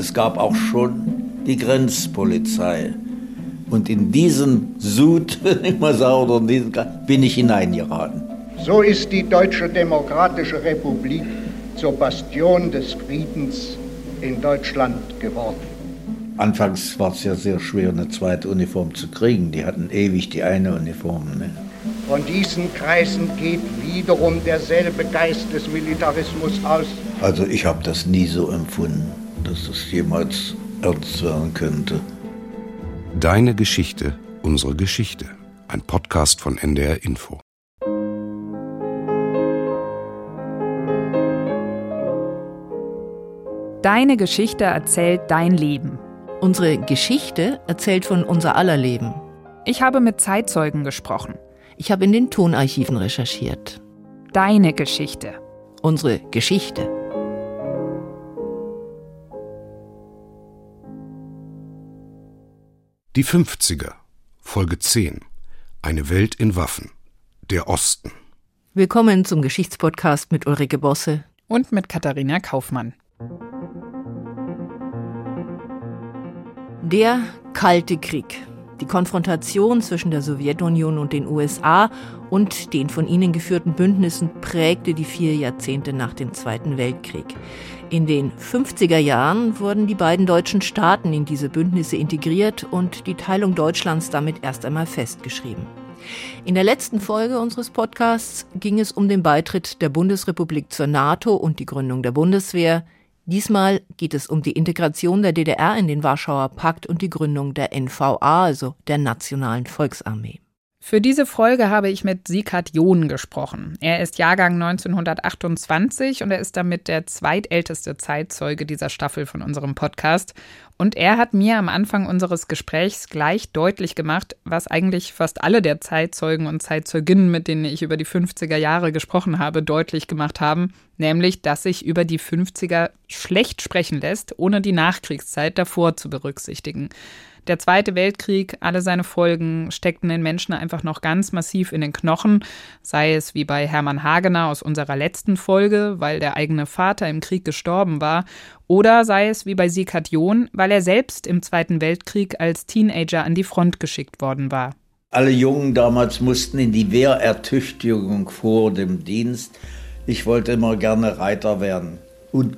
es gab auch schon die Grenzpolizei. Und in diesen Sud, wenn ich mal sage, oder in diesen, bin ich hineingeraten. So ist die Deutsche Demokratische Republik zur Bastion des Friedens in Deutschland geworden. Anfangs war es ja sehr schwer, eine zweite Uniform zu kriegen. Die hatten ewig die eine Uniform. Ne? Von diesen Kreisen geht wiederum derselbe Geist des Militarismus aus. Also ich habe das nie so empfunden, dass es jemals ernst werden könnte. Deine Geschichte, unsere Geschichte. Ein Podcast von NDR Info. Deine Geschichte erzählt dein Leben. Unsere Geschichte erzählt von unser aller Leben. Ich habe mit Zeitzeugen gesprochen. Ich habe in den Tonarchiven recherchiert. Deine Geschichte. Unsere Geschichte. Die 50er, Folge 10. Eine Welt in Waffen. Der Osten. Willkommen zum Geschichtspodcast mit Ulrike Bosse und mit Katharina Kaufmann. Der Kalte Krieg. Die Konfrontation zwischen der Sowjetunion und den USA und den von ihnen geführten Bündnissen prägte die vier Jahrzehnte nach dem Zweiten Weltkrieg. In den 50er Jahren wurden die beiden deutschen Staaten in diese Bündnisse integriert und die Teilung Deutschlands damit erst einmal festgeschrieben. In der letzten Folge unseres Podcasts ging es um den Beitritt der Bundesrepublik zur NATO und die Gründung der Bundeswehr. Diesmal geht es um die Integration der DDR in den Warschauer Pakt und die Gründung der NVA, also der Nationalen Volksarmee. Für diese Folge habe ich mit Sikat John gesprochen. Er ist Jahrgang 1928 und er ist damit der zweitälteste Zeitzeuge dieser Staffel von unserem Podcast. Und er hat mir am Anfang unseres Gesprächs gleich deutlich gemacht, was eigentlich fast alle der Zeitzeugen und Zeitzeuginnen, mit denen ich über die 50er Jahre gesprochen habe, deutlich gemacht haben, nämlich, dass sich über die 50er schlecht sprechen lässt, ohne die Nachkriegszeit davor zu berücksichtigen. Der Zweite Weltkrieg, alle seine Folgen steckten den Menschen einfach noch ganz massiv in den Knochen, sei es wie bei Hermann Hagener aus unserer letzten Folge, weil der eigene Vater im Krieg gestorben war, oder sei es wie bei Sikat John, weil er selbst im Zweiten Weltkrieg als Teenager an die Front geschickt worden war. Alle Jungen damals mussten in die Wehrertüchtigung vor dem Dienst. Ich wollte immer gerne Reiter werden und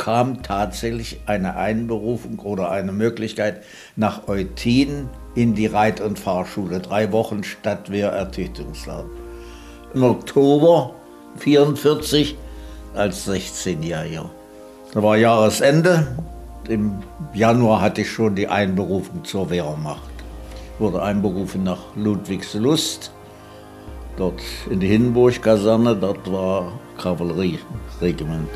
kam tatsächlich eine Einberufung oder eine Möglichkeit nach Eutin in die Reit- und Fahrschule. Drei Wochen Stadtwehrertüchtigungsladen. Im Oktober 1944 als 16-Jähriger. Da war Jahresende. Im Januar hatte ich schon die Einberufung zur Wehrmacht. Ich wurde einberufen nach Ludwigslust, dort in die Hindenburg-Kaserne, dort war Kavallerieregiment.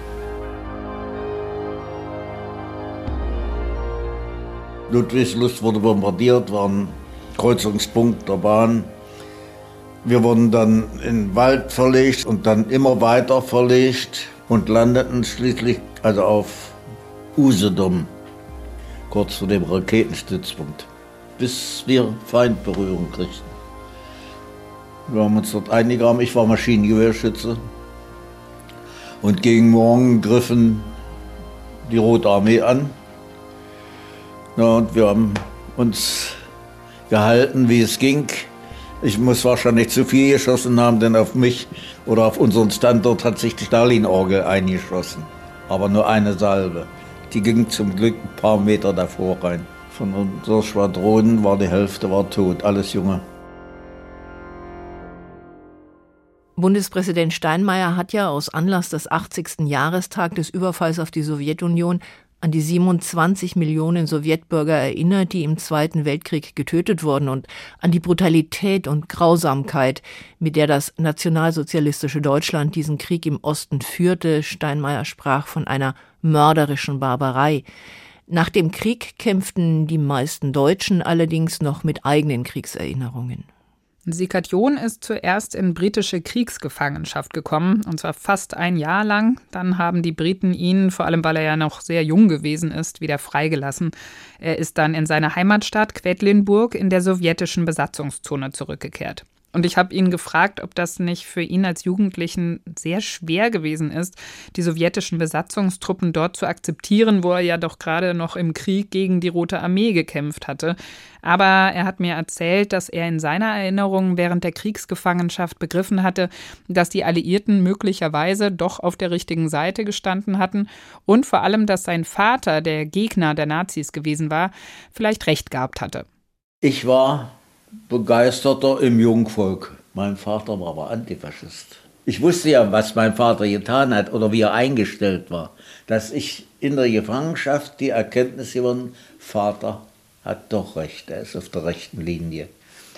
Ludwigslust wurde bombardiert, war ein Kreuzungspunkt der Bahn. Wir wurden dann in den Wald verlegt und dann immer weiter verlegt und landeten schließlich also auf Usedom, kurz vor dem Raketenstützpunkt, bis wir Feindberührung kriegten. Wir haben uns dort eingegraben, ich war Maschinengewehrschütze und gegen Morgen griffen die Rote Armee an ja, und wir haben uns gehalten, wie es ging. Ich muss wahrscheinlich zu viel geschossen haben, denn auf mich oder auf unseren Standort hat sich die Stalin-Orgel eingeschossen. Aber nur eine Salve. Die ging zum Glück ein paar Meter davor rein. Von unseren Schwadronen war die Hälfte war tot, alles Junge. Bundespräsident Steinmeier hat ja aus Anlass des 80. Jahrestag des Überfalls auf die Sowjetunion an die 27 Millionen Sowjetbürger erinnert, die im Zweiten Weltkrieg getötet wurden und an die Brutalität und Grausamkeit, mit der das nationalsozialistische Deutschland diesen Krieg im Osten führte. Steinmeier sprach von einer mörderischen Barbarei. Nach dem Krieg kämpften die meisten Deutschen allerdings noch mit eigenen Kriegserinnerungen. Sikation ist zuerst in britische Kriegsgefangenschaft gekommen, und zwar fast ein Jahr lang. Dann haben die Briten ihn, vor allem weil er ja noch sehr jung gewesen ist, wieder freigelassen. Er ist dann in seine Heimatstadt Quedlinburg in der sowjetischen Besatzungszone zurückgekehrt. Und ich habe ihn gefragt, ob das nicht für ihn als Jugendlichen sehr schwer gewesen ist, die sowjetischen Besatzungstruppen dort zu akzeptieren, wo er ja doch gerade noch im Krieg gegen die Rote Armee gekämpft hatte. Aber er hat mir erzählt, dass er in seiner Erinnerung während der Kriegsgefangenschaft begriffen hatte, dass die Alliierten möglicherweise doch auf der richtigen Seite gestanden hatten und vor allem, dass sein Vater, der Gegner der Nazis gewesen war, vielleicht recht gehabt hatte. Ich war begeisterter im Jungvolk. Mein Vater war aber Antifaschist. Ich wusste ja, was mein Vater getan hat oder wie er eingestellt war. Dass ich in der Gefangenschaft die Erkenntnis gewonnen, Vater hat doch recht, er ist auf der rechten Linie.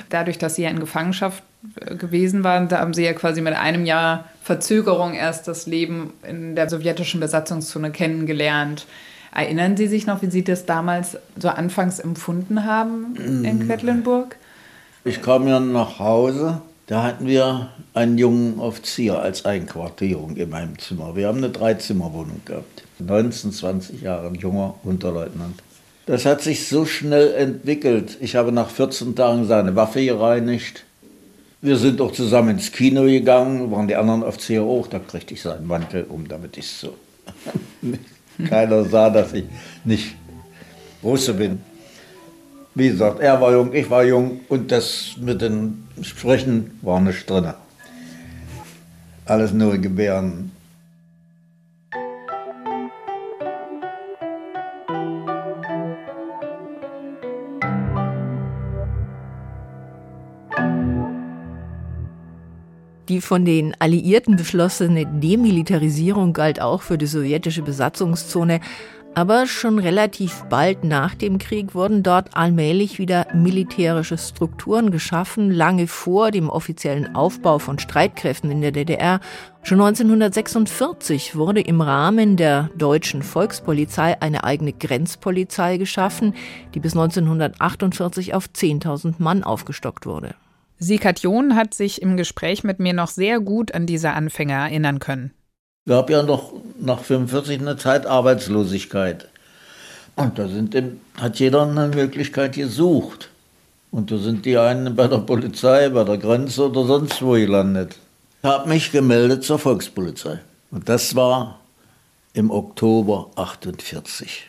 Dadurch, dass Sie ja in Gefangenschaft äh, gewesen waren, da haben Sie ja quasi mit einem Jahr Verzögerung erst das Leben in der sowjetischen Besatzungszone kennengelernt. Erinnern Sie sich noch, wie Sie das damals so anfangs empfunden haben in mm. Quedlinburg? Ich kam ja nach Hause, da hatten wir einen jungen Offizier als Einquartierung in meinem Zimmer. Wir haben eine Dreizimmerwohnung gehabt. 19, 20 Jahre, junger Unterleutnant. Das hat sich so schnell entwickelt. Ich habe nach 14 Tagen seine Waffe gereinigt. Wir sind auch zusammen ins Kino gegangen, waren die anderen Offiziere auch. Da kriegte ich seinen Mantel um, damit ich so. Keiner sah, dass ich nicht Russe bin. Wie gesagt, er war jung, ich war jung und das mit den Sprechen war nicht drin. Alles nur Gebären. Die von den Alliierten beschlossene Demilitarisierung galt auch für die sowjetische Besatzungszone, aber schon relativ bald nach dem Krieg wurden dort allmählich wieder militärische Strukturen geschaffen, lange vor dem offiziellen Aufbau von Streitkräften in der DDR. Schon 1946 wurde im Rahmen der deutschen Volkspolizei eine eigene Grenzpolizei geschaffen, die bis 1948 auf 10.000 Mann aufgestockt wurde. Sikat John hat sich im Gespräch mit mir noch sehr gut an diese Anfänge erinnern können gab ja noch nach 45 eine Zeit Arbeitslosigkeit. Und da sind hat jeder eine Möglichkeit gesucht. Und da sind die einen bei der Polizei, bei der Grenze oder sonst wo gelandet. Ich habe mich gemeldet zur Volkspolizei. Und das war im Oktober 48.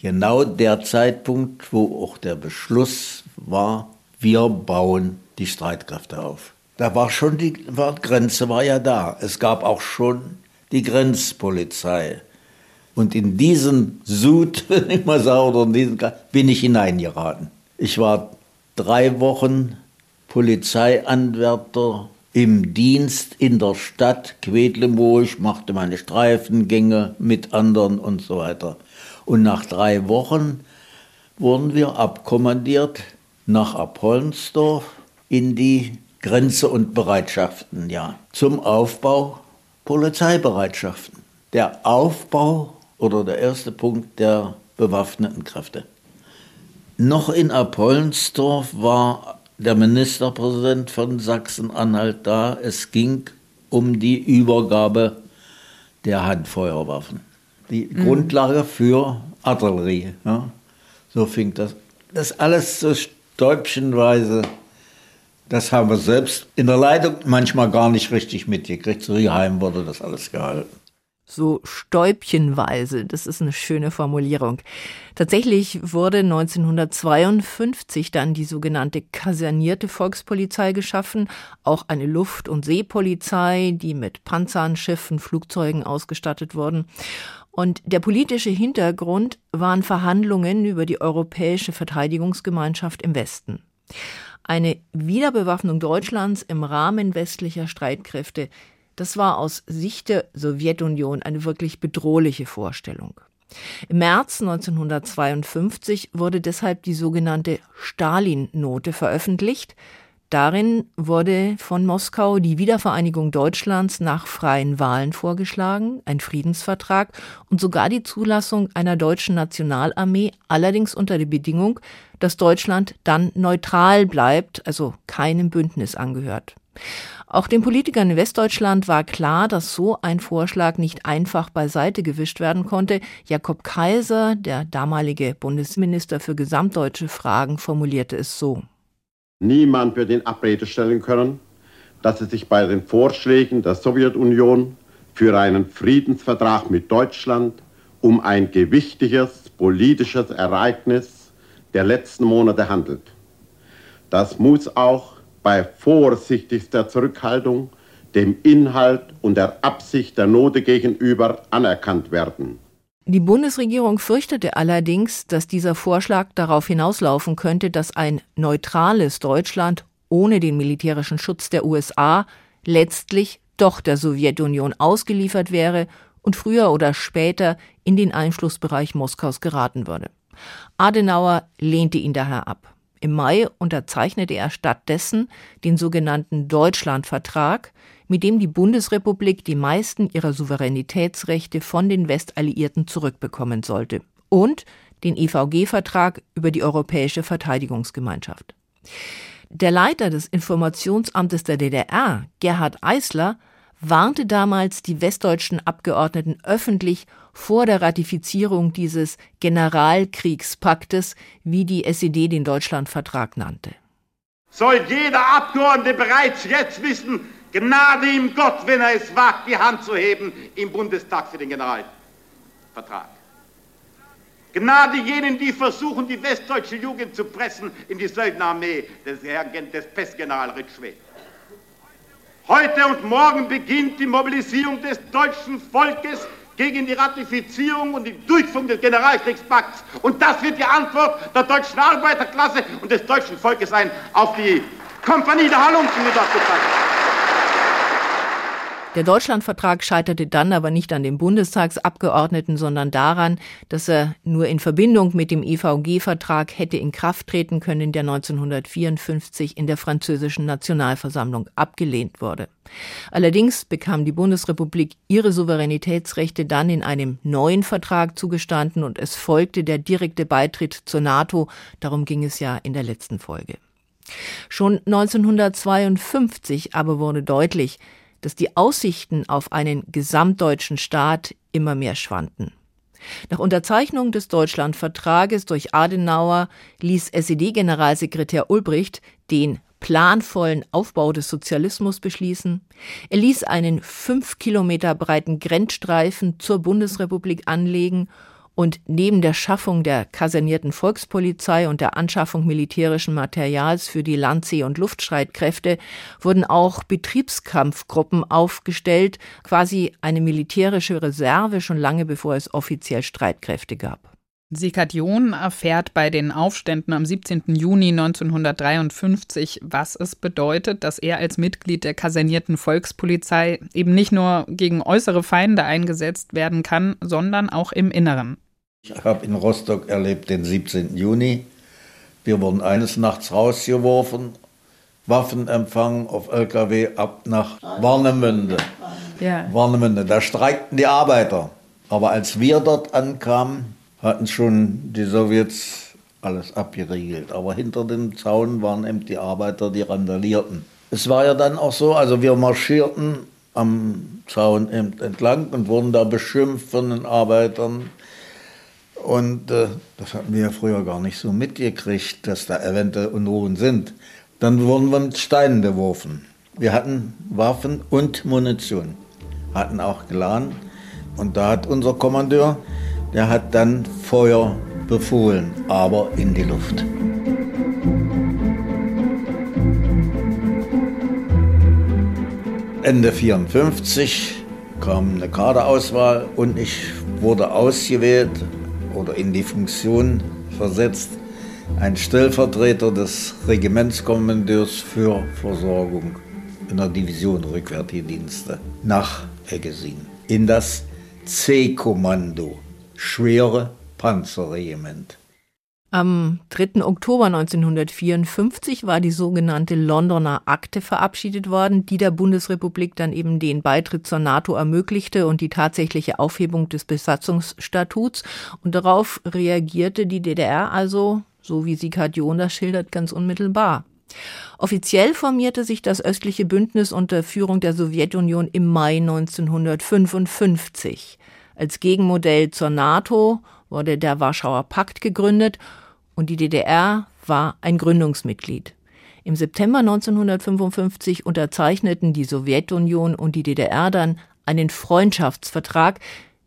Genau der Zeitpunkt, wo auch der Beschluss war, wir bauen die Streitkräfte auf. Da war schon die war, Grenze war ja da. Es gab auch schon die Grenzpolizei. Und in diesen Sud, wenn ich mal sage, oder in diesen bin ich hineingeraten. Ich war drei Wochen Polizeianwärter im Dienst in der Stadt Quedlinburg, machte meine Streifengänge mit anderen und so weiter. Und nach drei Wochen wurden wir abkommandiert nach Apollensdorf in die Grenze und Bereitschaften, ja, zum Aufbau Polizeibereitschaften. Der Aufbau oder der erste Punkt der bewaffneten Kräfte. Noch in Apollensdorf war der Ministerpräsident von Sachsen-Anhalt da. Es ging um die Übergabe der Handfeuerwaffen. Die mhm. Grundlage für Artillerie. Ja. So fing das. Das alles so stäubchenweise das haben wir selbst in der Leitung manchmal gar nicht richtig mitgekriegt. So geheim wurde das alles gehalten. So stäubchenweise, das ist eine schöne Formulierung. Tatsächlich wurde 1952 dann die sogenannte kasernierte Volkspolizei geschaffen, auch eine Luft- und Seepolizei, die mit Panzern, Schiffen, Flugzeugen ausgestattet wurden. Und der politische Hintergrund waren Verhandlungen über die europäische Verteidigungsgemeinschaft im Westen. Eine Wiederbewaffnung Deutschlands im Rahmen westlicher Streitkräfte, das war aus Sicht der Sowjetunion eine wirklich bedrohliche Vorstellung. Im März 1952 wurde deshalb die sogenannte Stalin-Note veröffentlicht, Darin wurde von Moskau die Wiedervereinigung Deutschlands nach freien Wahlen vorgeschlagen, ein Friedensvertrag und sogar die Zulassung einer deutschen Nationalarmee, allerdings unter der Bedingung, dass Deutschland dann neutral bleibt, also keinem Bündnis angehört. Auch den Politikern in Westdeutschland war klar, dass so ein Vorschlag nicht einfach beiseite gewischt werden konnte. Jakob Kaiser, der damalige Bundesminister für gesamtdeutsche Fragen, formulierte es so. Niemand wird in Abrede stellen können, dass es sich bei den Vorschlägen der Sowjetunion für einen Friedensvertrag mit Deutschland um ein gewichtiges politisches Ereignis der letzten Monate handelt. Das muss auch bei vorsichtigster Zurückhaltung dem Inhalt und der Absicht der Note gegenüber anerkannt werden. Die Bundesregierung fürchtete allerdings, dass dieser Vorschlag darauf hinauslaufen könnte, dass ein neutrales Deutschland ohne den militärischen Schutz der USA letztlich doch der Sowjetunion ausgeliefert wäre und früher oder später in den Einflussbereich Moskaus geraten würde. Adenauer lehnte ihn daher ab. Im Mai unterzeichnete er stattdessen den sogenannten Deutschlandvertrag, mit dem die Bundesrepublik die meisten ihrer Souveränitätsrechte von den Westalliierten zurückbekommen sollte und den EVG-Vertrag über die Europäische Verteidigungsgemeinschaft. Der Leiter des Informationsamtes der DDR, Gerhard Eisler, warnte damals die westdeutschen Abgeordneten öffentlich vor der Ratifizierung dieses Generalkriegspaktes, wie die SED den Deutschlandvertrag nannte. Soll jeder Abgeordnete bereits jetzt wissen, Gnade ihm Gott, wenn er es wagt, die Hand zu heben im Bundestag für den Generalvertrag. Gnade jenen, die versuchen, die westdeutsche Jugend zu pressen in die Söldnerarmee des, des Pestgeneral Ritschwed. Heute und morgen beginnt die Mobilisierung des deutschen Volkes gegen die Ratifizierung und die Durchführung des Generalkriegspakts. Und das wird die Antwort der deutschen Arbeiterklasse und des deutschen Volkes sein auf die Kompanie der Halunken, die dort gezeigt. Der Deutschlandvertrag scheiterte dann aber nicht an den Bundestagsabgeordneten, sondern daran, dass er nur in Verbindung mit dem EVG-Vertrag hätte in Kraft treten können, der 1954 in der französischen Nationalversammlung abgelehnt wurde. Allerdings bekam die Bundesrepublik ihre Souveränitätsrechte dann in einem neuen Vertrag zugestanden und es folgte der direkte Beitritt zur NATO, darum ging es ja in der letzten Folge. Schon 1952 aber wurde deutlich, dass die Aussichten auf einen gesamtdeutschen Staat immer mehr schwanden. Nach Unterzeichnung des Deutschlandvertrages durch Adenauer ließ SED-Generalsekretär Ulbricht den planvollen Aufbau des Sozialismus beschließen. Er ließ einen fünf Kilometer breiten Grenzstreifen zur Bundesrepublik anlegen und neben der Schaffung der kasernierten Volkspolizei und der Anschaffung militärischen Materials für die Landsee- und Luftstreitkräfte wurden auch Betriebskampfgruppen aufgestellt, quasi eine militärische Reserve schon lange bevor es offiziell Streitkräfte gab. Sikadion erfährt bei den Aufständen am 17. Juni 1953, was es bedeutet, dass er als Mitglied der kasernierten Volkspolizei eben nicht nur gegen äußere Feinde eingesetzt werden kann, sondern auch im Inneren. Ich habe in Rostock erlebt den 17. Juni. Wir wurden eines Nachts rausgeworfen, Waffenempfang auf LKW ab nach Warnemünde. Ja. Warnemünde, da streikten die Arbeiter. Aber als wir dort ankamen, hatten schon die Sowjets alles abgeriegelt. Aber hinter dem Zaun waren eben die Arbeiter, die randalierten. Es war ja dann auch so, also wir marschierten am Zaun entlang und wurden da beschimpft von den Arbeitern und äh, das hatten wir ja früher gar nicht so mitgekriegt, dass da eventuell Unruhen sind. Dann wurden wir mit Steinen beworfen. Wir hatten Waffen und Munition, hatten auch geladen. Und da hat unser Kommandeur, der hat dann Feuer befohlen, aber in die Luft. Ende 54 kam eine Kaderauswahl und ich wurde ausgewählt oder in die Funktion versetzt, ein Stellvertreter des Regimentskommandeurs für Versorgung in der Division Rückwärtige Dienste nach Eggesin in das C-Kommando, schwere Panzerregiment. Am 3. Oktober 1954 war die sogenannte Londoner Akte verabschiedet worden, die der Bundesrepublik dann eben den Beitritt zur NATO ermöglichte und die tatsächliche Aufhebung des Besatzungsstatuts. Und darauf reagierte die DDR also, so wie Sigurd John das schildert, ganz unmittelbar. Offiziell formierte sich das östliche Bündnis unter Führung der Sowjetunion im Mai 1955. Als Gegenmodell zur NATO wurde der Warschauer Pakt gegründet und die DDR war ein Gründungsmitglied. Im September 1955 unterzeichneten die Sowjetunion und die DDR dann einen Freundschaftsvertrag,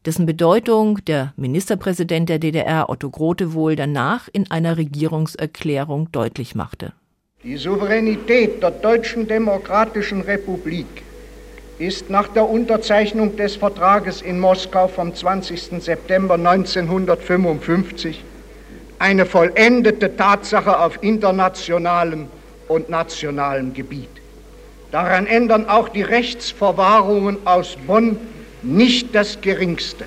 dessen Bedeutung der Ministerpräsident der DDR Otto Grote wohl danach in einer Regierungserklärung deutlich machte. Die Souveränität der Deutschen Demokratischen Republik ist nach der Unterzeichnung des Vertrages in Moskau vom 20. September 1955 eine vollendete Tatsache auf internationalem und nationalem Gebiet. Daran ändern auch die Rechtsverwahrungen aus Bonn nicht das Geringste.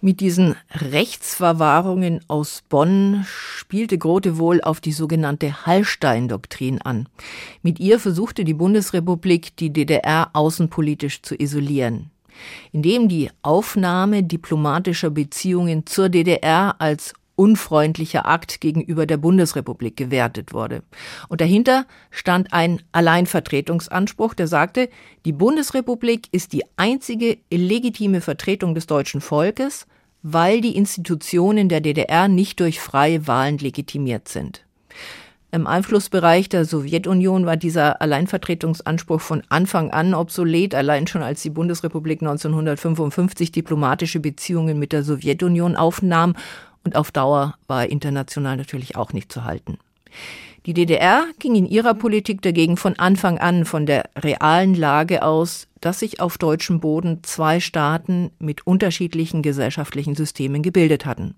Mit diesen Rechtsverwahrungen aus Bonn spielte Grote wohl auf die sogenannte Hallstein-Doktrin an. Mit ihr versuchte die Bundesrepublik, die DDR außenpolitisch zu isolieren indem die Aufnahme diplomatischer Beziehungen zur DDR als unfreundlicher Akt gegenüber der Bundesrepublik gewertet wurde. Und dahinter stand ein Alleinvertretungsanspruch, der sagte, die Bundesrepublik ist die einzige legitime Vertretung des deutschen Volkes, weil die Institutionen der DDR nicht durch freie Wahlen legitimiert sind. Im Einflussbereich der Sowjetunion war dieser Alleinvertretungsanspruch von Anfang an obsolet, allein schon als die Bundesrepublik 1955 diplomatische Beziehungen mit der Sowjetunion aufnahm und auf Dauer war er international natürlich auch nicht zu halten. Die DDR ging in ihrer Politik dagegen von Anfang an von der realen Lage aus, dass sich auf deutschem Boden zwei Staaten mit unterschiedlichen gesellschaftlichen Systemen gebildet hatten.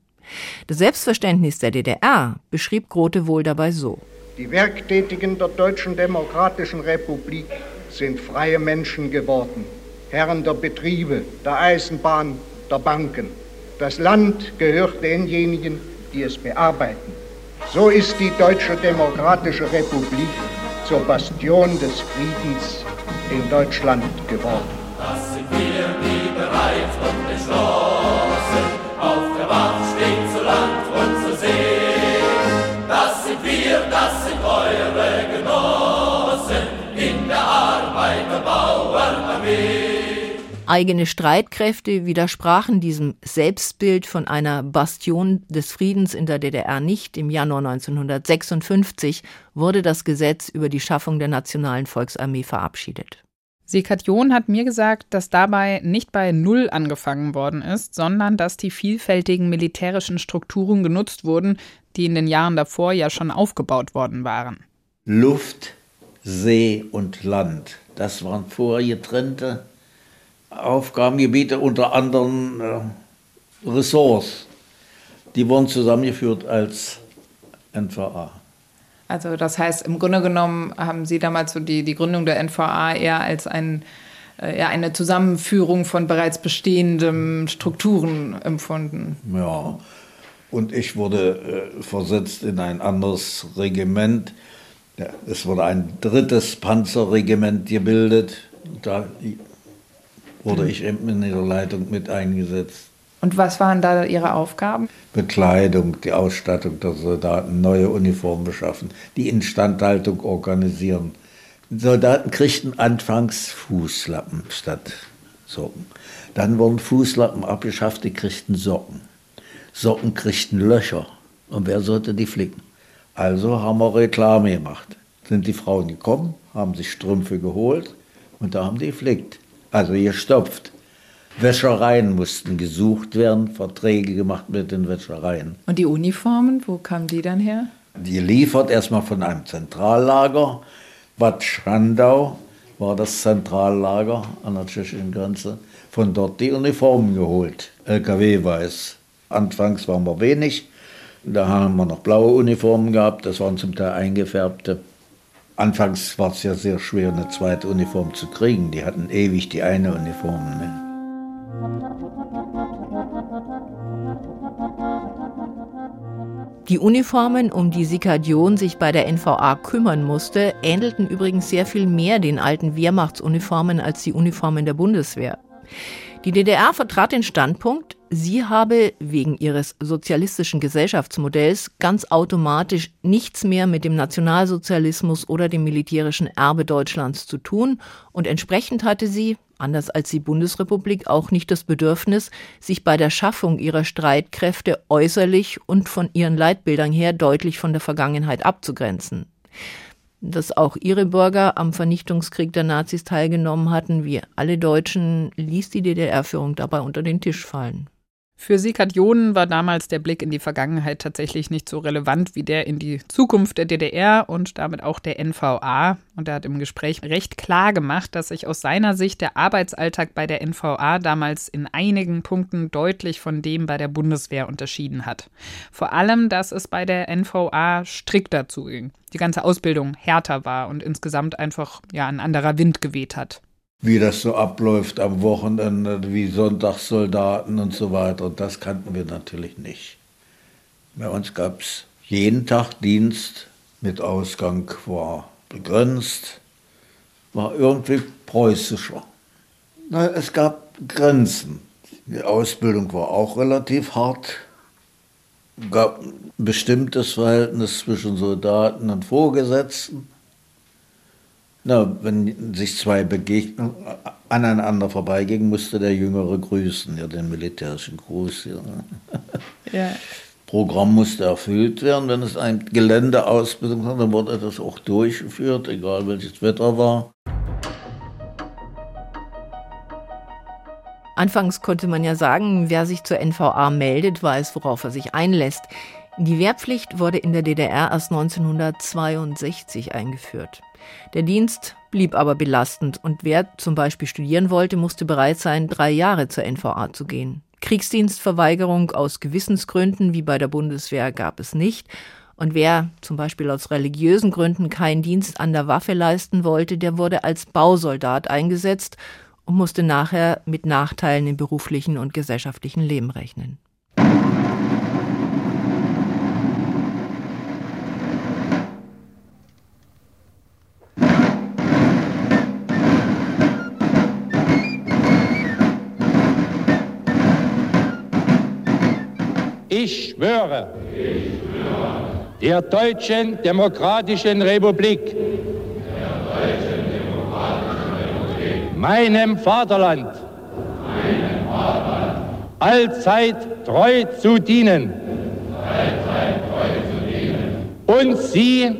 Das Selbstverständnis der DDR beschrieb Grote wohl dabei so. Die Werktätigen der Deutschen Demokratischen Republik sind freie Menschen geworden, Herren der Betriebe, der Eisenbahn, der Banken. Das Land gehört denjenigen, die es bearbeiten. So ist die Deutsche Demokratische Republik zur Bastion des Friedens in Deutschland geworden. Eigene Streitkräfte widersprachen diesem Selbstbild von einer Bastion des Friedens in der DDR nicht. Im Januar 1956 wurde das Gesetz über die Schaffung der Nationalen Volksarmee verabschiedet. Sekat John hat mir gesagt, dass dabei nicht bei Null angefangen worden ist, sondern dass die vielfältigen militärischen Strukturen genutzt wurden, die in den Jahren davor ja schon aufgebaut worden waren. Luft, See und Land, das waren vorher getrennte Aufgabengebiete, unter anderem äh, Ressorts. Die wurden zusammengeführt als NVA. Also das heißt, im Grunde genommen haben Sie damals so die, die Gründung der NVA eher als ein, äh, eher eine Zusammenführung von bereits bestehenden Strukturen empfunden. Ja, und ich wurde äh, versetzt in ein anderes Regiment. Ja, es wurde ein drittes Panzerregiment gebildet. Da wurde ich in der Leitung mit eingesetzt. Und was waren da Ihre Aufgaben? Bekleidung, die Ausstattung der Soldaten, neue Uniformen beschaffen, die Instandhaltung organisieren. Soldaten kriegten anfangs Fußlappen statt Socken. Dann wurden Fußlappen abgeschafft, die kriegten Socken. Socken kriegten Löcher. Und wer sollte die flicken? Also haben wir Reklame gemacht. Sind die Frauen gekommen, haben sich Strümpfe geholt und da haben die geflickt also gestopft. Wäschereien mussten gesucht werden, Verträge gemacht mit den Wäschereien. Und die Uniformen, wo kamen die dann her? Die liefert erstmal von einem Zentrallager. Bad Schandau war das Zentrallager an der tschechischen Grenze. Von dort die Uniformen geholt, LKW-weiß. Anfangs waren wir wenig, da haben wir noch blaue Uniformen gehabt, das waren zum Teil eingefärbte. Anfangs war es ja sehr schwer, eine zweite Uniform zu kriegen. Die hatten ewig die eine Uniform. Ne? Die Uniformen, um die Sikadion sich bei der NVA kümmern musste, ähnelten übrigens sehr viel mehr den alten Wehrmachtsuniformen als die Uniformen der Bundeswehr. Die DDR vertrat den Standpunkt, sie habe wegen ihres sozialistischen Gesellschaftsmodells ganz automatisch nichts mehr mit dem Nationalsozialismus oder dem militärischen Erbe Deutschlands zu tun und entsprechend hatte sie, anders als die Bundesrepublik, auch nicht das Bedürfnis, sich bei der Schaffung ihrer Streitkräfte äußerlich und von ihren Leitbildern her deutlich von der Vergangenheit abzugrenzen. dass auch ihre Bürger am Vernichtungskrieg der Nazis teilgenommen hatten, wie alle Deutschen, ließ die DDR-Führung dabei unter den Tisch fallen. Für Sikat Jonen war damals der Blick in die Vergangenheit tatsächlich nicht so relevant wie der in die Zukunft der DDR und damit auch der NVA. Und er hat im Gespräch recht klar gemacht, dass sich aus seiner Sicht der Arbeitsalltag bei der NVA damals in einigen Punkten deutlich von dem bei der Bundeswehr unterschieden hat. Vor allem, dass es bei der NVA strikter zuging, die ganze Ausbildung härter war und insgesamt einfach ja ein anderer Wind geweht hat wie das so abläuft am Wochenende, wie Sonntagssoldaten und so weiter. Und das kannten wir natürlich nicht. Bei uns gab es jeden Tag Dienst mit Ausgang war begrenzt, war irgendwie preußischer. Na, es gab Grenzen. Die Ausbildung war auch relativ hart. Gab ein bestimmtes Verhältnis zwischen Soldaten und Vorgesetzten. Na, wenn sich zwei begegnen, aneinander vorbeigingen, musste der Jüngere grüßen, ja, den militärischen Gruß. Ja. ja. Programm musste erfüllt werden. Wenn es ein Geländeausbildung war, dann wurde das auch durchgeführt, egal welches Wetter war. Anfangs konnte man ja sagen, wer sich zur NVA meldet, weiß, worauf er sich einlässt. Die Wehrpflicht wurde in der DDR erst 1962 eingeführt. Der Dienst blieb aber belastend und wer zum Beispiel studieren wollte, musste bereit sein, drei Jahre zur NVA zu gehen. Kriegsdienstverweigerung aus Gewissensgründen wie bei der Bundeswehr gab es nicht. Und wer zum Beispiel aus religiösen Gründen keinen Dienst an der Waffe leisten wollte, der wurde als Bausoldat eingesetzt und musste nachher mit Nachteilen im beruflichen und gesellschaftlichen Leben rechnen. Ich schwöre, der Deutschen Demokratischen Republik, meinem Vaterland, allzeit treu zu dienen. Und sie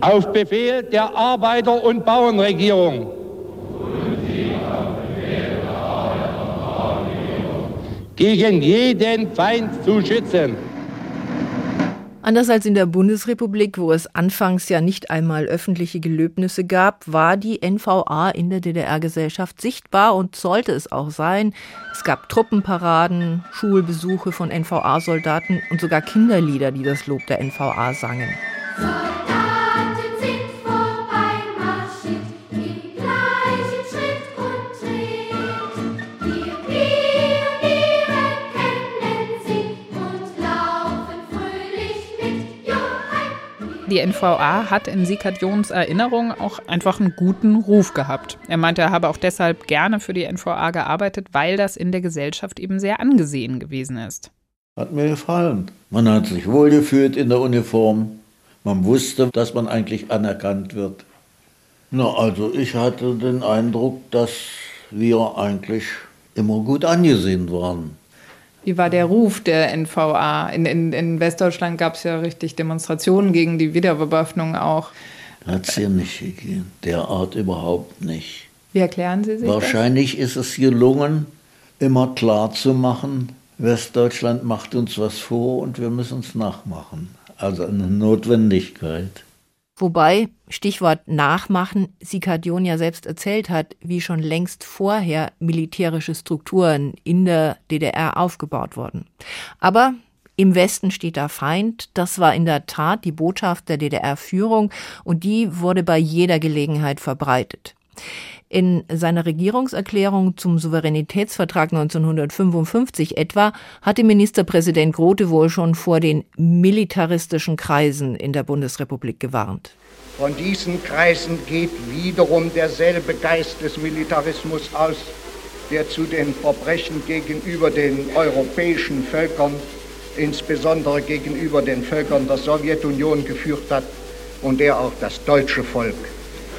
auf Befehl der Arbeiter- und Bauernregierung gegen jeden Feind zu schützen. Anders als in der Bundesrepublik, wo es anfangs ja nicht einmal öffentliche Gelöbnisse gab, war die NVA in der DDR-Gesellschaft sichtbar und sollte es auch sein. Es gab Truppenparaden, Schulbesuche von NVA-Soldaten und sogar Kinderlieder, die das Lob der NVA sangen. Die NVA hat in Sikat Jons Erinnerung auch einfach einen guten Ruf gehabt. Er meinte, er habe auch deshalb gerne für die NVA gearbeitet, weil das in der Gesellschaft eben sehr angesehen gewesen ist. Hat mir gefallen. Man hat sich wohlgefühlt in der Uniform. Man wusste, dass man eigentlich anerkannt wird. Na, also ich hatte den Eindruck, dass wir eigentlich immer gut angesehen waren. Wie war der Ruf der NVA? In, in, in Westdeutschland gab es ja richtig Demonstrationen gegen die Wiederbewaffnung auch. Hat es hier nicht gegeben. Derart überhaupt nicht. Wie erklären Sie sich Wahrscheinlich das? ist es gelungen, immer klar zu machen, Westdeutschland macht uns was vor und wir müssen es nachmachen. Also eine Notwendigkeit. Wobei, Stichwort Nachmachen, Sikadion ja selbst erzählt hat, wie schon längst vorher militärische Strukturen in der DDR aufgebaut wurden. Aber im Westen steht der Feind. Das war in der Tat die Botschaft der DDR-Führung und die wurde bei jeder Gelegenheit verbreitet. In seiner Regierungserklärung zum Souveränitätsvertrag 1955 etwa hatte Ministerpräsident Grote wohl schon vor den militaristischen Kreisen in der Bundesrepublik gewarnt. Von diesen Kreisen geht wiederum derselbe Geist des Militarismus aus, der zu den Verbrechen gegenüber den europäischen Völkern, insbesondere gegenüber den Völkern der Sowjetunion geführt hat und der auch das deutsche Volk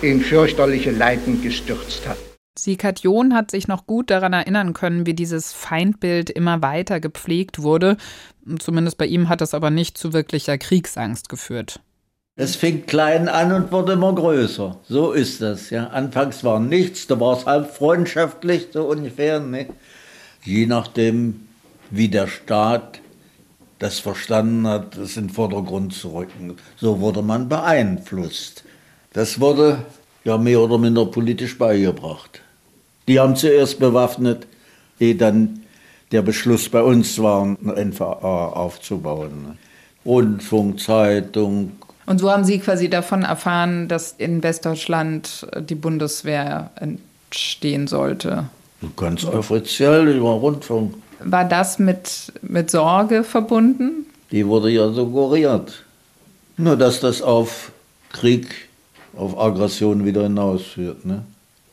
in fürchterliche Leiden gestürzt hat. Sikat John hat sich noch gut daran erinnern können, wie dieses Feindbild immer weiter gepflegt wurde. Zumindest bei ihm hat es aber nicht zu wirklicher Kriegsangst geführt. Es fing klein an und wurde immer größer. So ist das. Ja. Anfangs war nichts, da war es halb freundschaftlich, so ungefähr. Ne? Je nachdem, wie der Staat das verstanden hat, es in den Vordergrund zu rücken. So wurde man beeinflusst. Das wurde ja mehr oder minder politisch beigebracht. Die haben zuerst bewaffnet, ehe dann der Beschluss bei uns war, eine NVA aufzubauen. Rundfunk, Zeitung. Und so haben Sie quasi davon erfahren, dass in Westdeutschland die Bundeswehr entstehen sollte? Ganz offiziell über Rundfunk. War das mit, mit Sorge verbunden? Die wurde ja suggeriert. Nur, dass das auf Krieg, auf Aggression wieder hinausführt. Ne?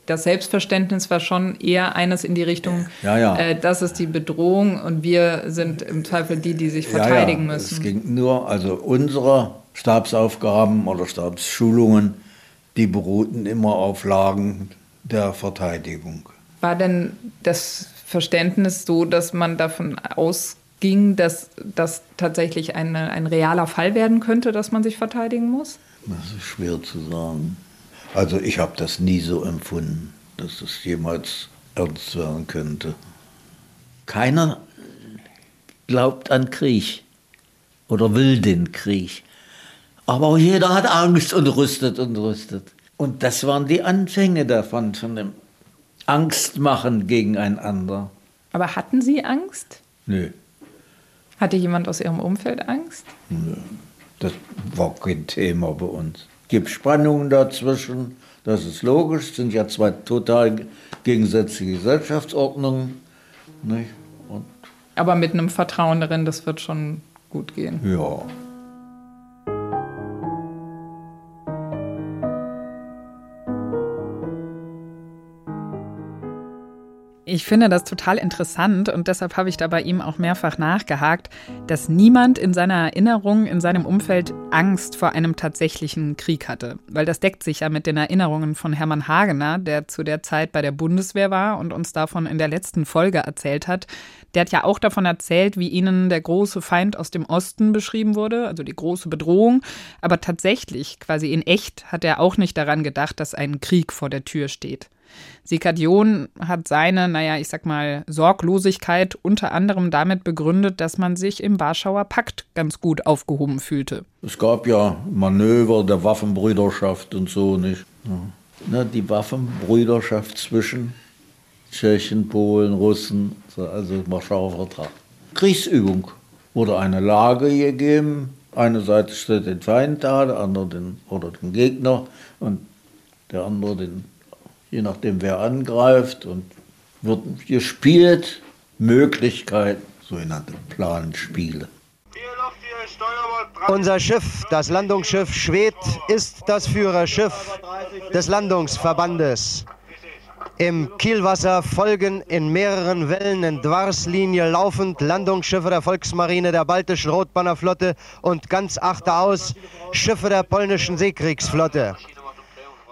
Das Selbstverständnis war schon eher eines in die Richtung, ja, ja. Äh, das ist die Bedrohung und wir sind im Zweifel die, die sich verteidigen ja, müssen. Es ging nur, also unsere Stabsaufgaben oder Stabsschulungen, die beruhten immer auf Lagen der Verteidigung. War denn das Verständnis so, dass man davon ausging, dass das tatsächlich eine, ein realer Fall werden könnte, dass man sich verteidigen muss? Das ist schwer zu sagen. Also ich habe das nie so empfunden, dass es jemals ernst werden könnte. Keiner glaubt an Krieg oder will den Krieg. Aber jeder hat Angst und rüstet und rüstet. Und das waren die Anfänge davon, von dem Angst machen gegeneinander. Aber hatten Sie Angst? Nö. Hatte jemand aus Ihrem Umfeld Angst? Nö. Das war kein Thema bei uns. Gibt Spannungen dazwischen, das ist logisch, es sind ja zwei total gegensätzliche Gesellschaftsordnungen. Nicht? Und Aber mit einem Vertrauen darin, das wird schon gut gehen. ja. Ich finde das total interessant und deshalb habe ich da bei ihm auch mehrfach nachgehakt, dass niemand in seiner Erinnerung, in seinem Umfeld Angst vor einem tatsächlichen Krieg hatte. Weil das deckt sich ja mit den Erinnerungen von Hermann Hagener, der zu der Zeit bei der Bundeswehr war und uns davon in der letzten Folge erzählt hat. Der hat ja auch davon erzählt, wie ihnen der große Feind aus dem Osten beschrieben wurde, also die große Bedrohung. Aber tatsächlich, quasi in echt, hat er auch nicht daran gedacht, dass ein Krieg vor der Tür steht. Sikadion hat seine, naja, ich sag mal, Sorglosigkeit unter anderem damit begründet, dass man sich im Warschauer Pakt ganz gut aufgehoben fühlte. Es gab ja Manöver der Waffenbrüderschaft und so, nicht? Ja. Na, die Waffenbrüderschaft zwischen Tschechen, Polen, Russen, so, also Warschauer Vertrag. Kriegsübung wurde eine Lage gegeben. Eine Seite stellt den Feind dar, der andere den, oder den Gegner und der andere den je nachdem wer angreift und wird gespielt, Möglichkeiten, sogenannte Planspiele. Unser Schiff, das Landungsschiff Schwed, ist das Führerschiff des Landungsverbandes. Im Kielwasser folgen in mehreren Wellen in Dwarslinie laufend Landungsschiffe der Volksmarine der Baltischen Rotbannerflotte und ganz achteraus Schiffe der polnischen Seekriegsflotte.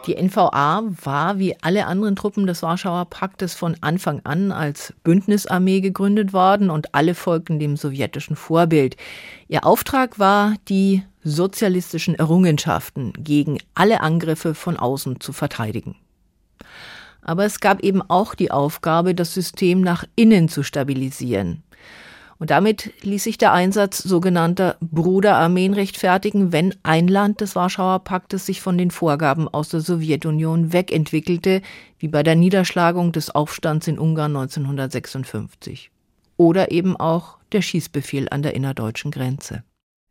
Die NVA war wie alle anderen Truppen des Warschauer Paktes von Anfang an als Bündnisarmee gegründet worden und alle folgten dem sowjetischen Vorbild. Ihr Auftrag war, die sozialistischen Errungenschaften gegen alle Angriffe von außen zu verteidigen. Aber es gab eben auch die Aufgabe, das System nach innen zu stabilisieren. Und damit ließ sich der Einsatz sogenannter Bruderarmeen rechtfertigen, wenn ein Land des Warschauer Paktes sich von den Vorgaben aus der Sowjetunion wegentwickelte, wie bei der Niederschlagung des Aufstands in Ungarn 1956. Oder eben auch der Schießbefehl an der innerdeutschen Grenze.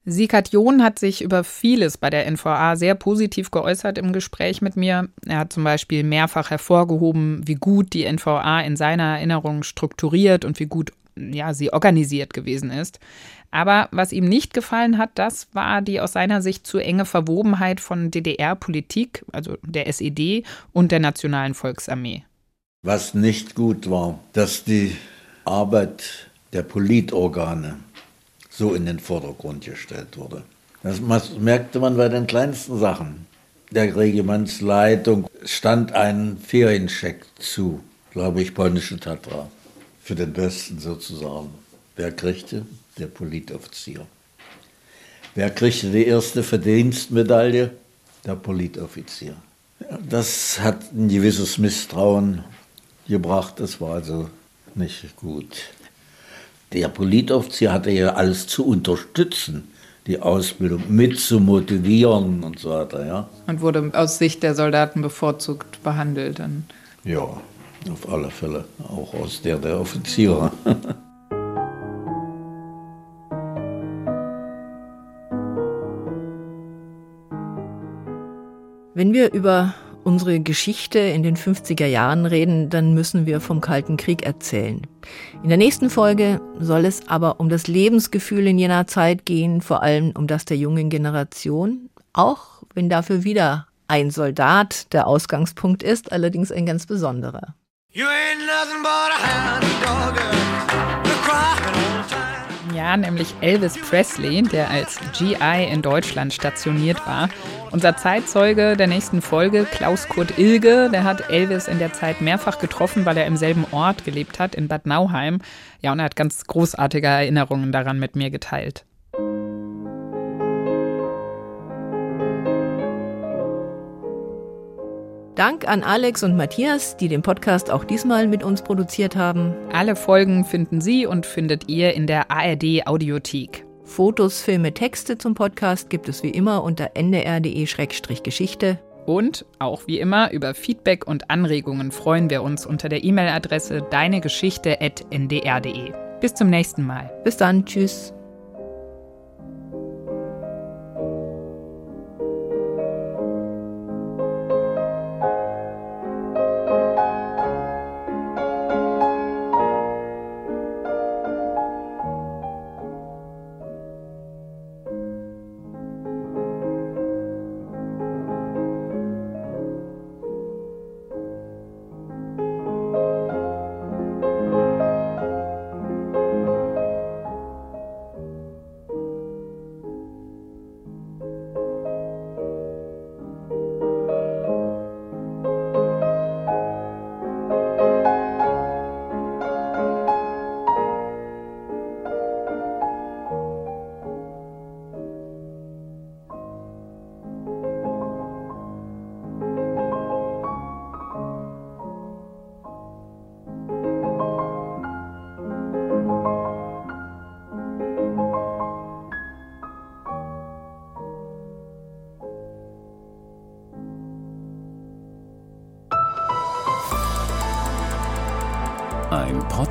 Sikat John hat sich über vieles bei der NVA sehr positiv geäußert im Gespräch mit mir. Er hat zum Beispiel mehrfach hervorgehoben, wie gut die NVA in seiner Erinnerung strukturiert und wie gut ja, sie organisiert gewesen ist. Aber was ihm nicht gefallen hat, das war die aus seiner Sicht zu enge Verwobenheit von DDR-Politik, also der SED und der Nationalen Volksarmee. Was nicht gut war, dass die Arbeit der Politorgane so in den Vordergrund gestellt wurde. Das merkte man bei den kleinsten Sachen. Der Regimentsleitung stand ein Ferienscheck zu, glaube ich, polnische Tatra für den Besten sozusagen. Wer kriegte? Der Politoffizier. Wer kriegte die erste Verdienstmedaille? Der Politoffizier. Das hat ein gewisses Misstrauen gebracht, das war also nicht gut. Der Politoffizier hatte ja alles zu unterstützen, die Ausbildung mit zu motivieren und so weiter. Ja. Und wurde aus Sicht der Soldaten bevorzugt behandelt dann? Ja, auf alle Fälle, auch aus der der Offiziere. Wenn wir über unsere Geschichte in den 50er Jahren reden, dann müssen wir vom Kalten Krieg erzählen. In der nächsten Folge soll es aber um das Lebensgefühl in jener Zeit gehen, vor allem um das der jungen Generation, auch wenn dafür wieder ein Soldat der Ausgangspunkt ist, allerdings ein ganz besonderer. Ja, nämlich Elvis Presley, der als GI in Deutschland stationiert war. Unser Zeitzeuge der nächsten Folge, Klaus Kurt Ilge, der hat Elvis in der Zeit mehrfach getroffen, weil er im selben Ort gelebt hat, in Bad Nauheim. Ja, und er hat ganz großartige Erinnerungen daran mit mir geteilt. Dank an Alex und Matthias, die den Podcast auch diesmal mit uns produziert haben. Alle Folgen finden Sie und findet ihr in der ARD Audiothek. Fotos, Filme, Texte zum Podcast gibt es wie immer unter ndr.de-geschichte. Und auch wie immer über Feedback und Anregungen freuen wir uns unter der E-Mail-Adresse deinegeschichte.ndr.de. Bis zum nächsten Mal. Bis dann, tschüss.